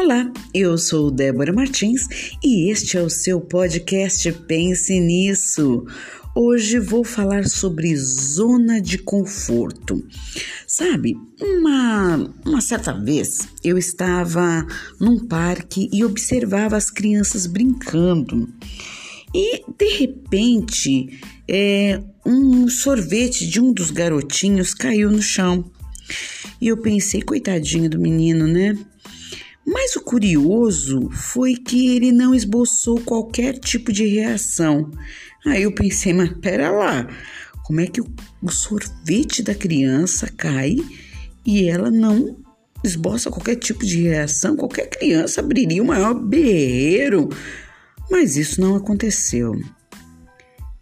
Olá, eu sou Débora Martins e este é o seu podcast Pense Nisso. Hoje vou falar sobre zona de conforto. Sabe, uma, uma certa vez eu estava num parque e observava as crianças brincando. E de repente, é, um sorvete de um dos garotinhos caiu no chão. E eu pensei, coitadinho do menino, né? Mas o curioso foi que ele não esboçou qualquer tipo de reação. Aí eu pensei, mas pera lá, como é que o, sorvete da criança cai e ela não esboça qualquer tipo de reação? Qualquer criança abriria o maior berreiro. Mas isso não aconteceu.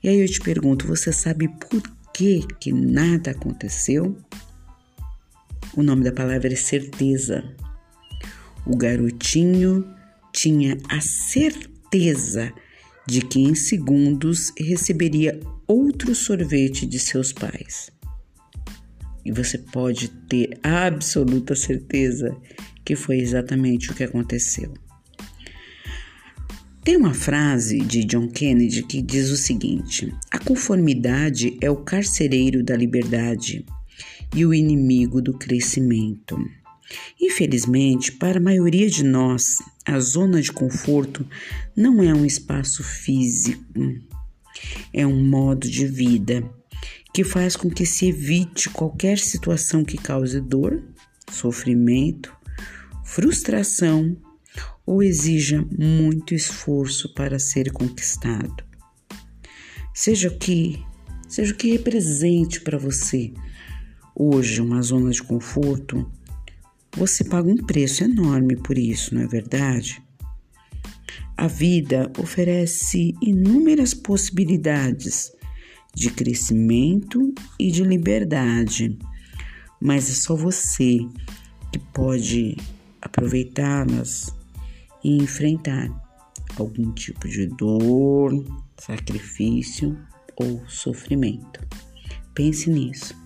E aí eu te pergunto, você sabe por que que nada aconteceu? O nome da palavra é certeza. O garotinho tinha a certeza de que em segundos receberia outro sorvete de seus pais. E você pode ter absoluta certeza que foi exatamente o que aconteceu. Tem uma frase de John Kennedy que diz o seguinte: a conformidade é o carcereiro da liberdade e o inimigo do crescimento. Infelizmente, para a maioria de nós, a zona de conforto não é um espaço físico, é um modo de vida que faz com que se evite qualquer situação que cause dor, sofrimento, frustração ou exija muito esforço para ser conquistado. Seja o que, seja o que represente para você hoje uma zona de conforto, você paga um preço enorme por isso, não é verdade? A vida oferece inúmeras possibilidades de crescimento e de liberdade, mas é só você que pode aproveitá-las e enfrentar algum tipo de dor, sacrifício ou sofrimento. Pense nisso.